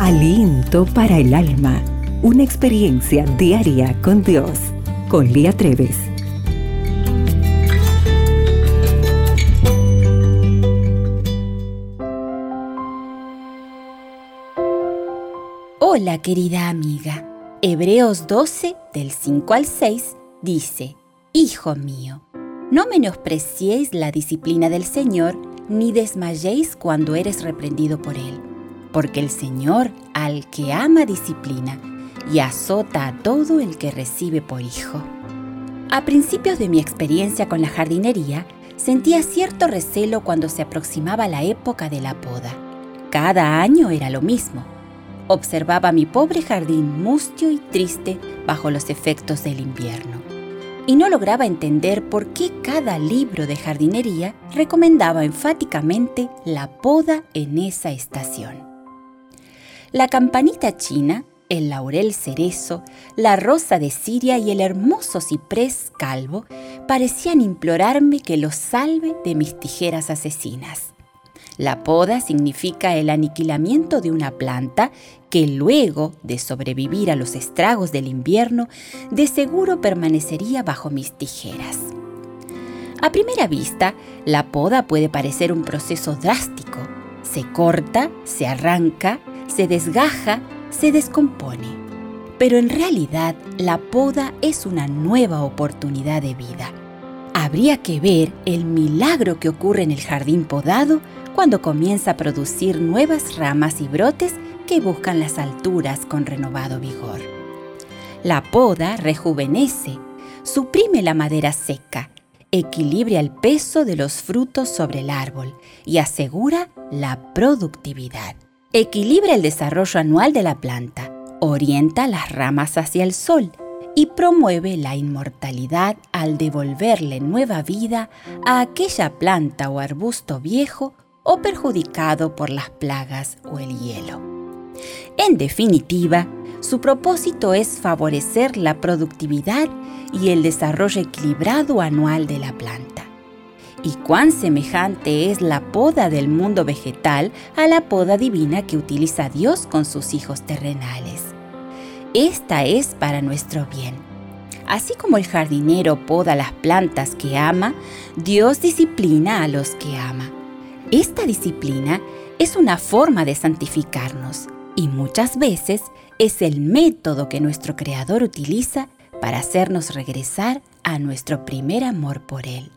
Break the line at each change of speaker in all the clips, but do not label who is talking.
Aliento para el alma. Una experiencia diaria con Dios. Con Lía Treves.
Hola querida amiga. Hebreos 12 del 5 al 6 dice, Hijo mío, no menospreciéis la disciplina del Señor, ni desmayéis cuando eres reprendido por Él, porque el Señor al que ama disciplina y azota a todo el que recibe por hijo. A principios de mi experiencia con la jardinería, sentía cierto recelo cuando se aproximaba la época de la poda. Cada año era lo mismo. Observaba mi pobre jardín mustio y triste bajo los efectos del invierno y no lograba entender por qué cada libro de jardinería recomendaba enfáticamente la poda en esa estación. La campanita china, el laurel cerezo, la rosa de Siria y el hermoso ciprés calvo parecían implorarme que los salve de mis tijeras asesinas. La poda significa el aniquilamiento de una planta que luego de sobrevivir a los estragos del invierno, de seguro permanecería bajo mis tijeras. A primera vista, la poda puede parecer un proceso drástico. Se corta, se arranca, se desgaja, se descompone. Pero en realidad, la poda es una nueva oportunidad de vida. Habría que ver el milagro que ocurre en el jardín podado cuando comienza a producir nuevas ramas y brotes que buscan las alturas con renovado vigor. La poda rejuvenece, suprime la madera seca, equilibra el peso de los frutos sobre el árbol y asegura la productividad. Equilibra el desarrollo anual de la planta, orienta las ramas hacia el sol y promueve la inmortalidad al devolverle nueva vida a aquella planta o arbusto viejo o perjudicado por las plagas o el hielo. En definitiva, su propósito es favorecer la productividad y el desarrollo equilibrado anual de la planta. ¿Y cuán semejante es la poda del mundo vegetal a la poda divina que utiliza Dios con sus hijos terrenales? Esta es para nuestro bien. Así como el jardinero poda las plantas que ama, Dios disciplina a los que ama. Esta disciplina es una forma de santificarnos y muchas veces es el método que nuestro Creador utiliza para hacernos regresar a nuestro primer amor por Él.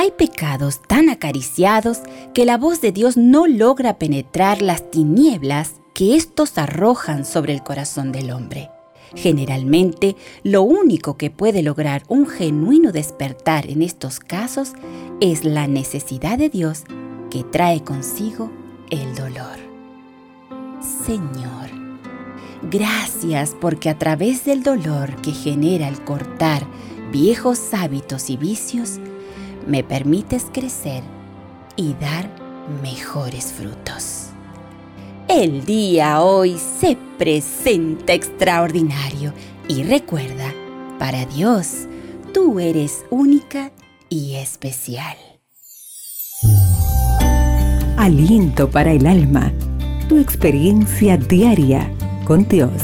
Hay pecados tan acariciados que la voz de Dios no logra penetrar las tinieblas que éstos arrojan sobre el corazón del hombre. Generalmente, lo único que puede lograr un genuino despertar en estos casos es la necesidad de Dios que trae consigo el dolor. Señor, gracias porque a través del dolor que genera el cortar viejos hábitos y vicios, me permites crecer y dar mejores frutos. El día hoy se presenta extraordinario y recuerda, para Dios, tú eres única y especial.
Aliento para el alma tu experiencia diaria con Dios.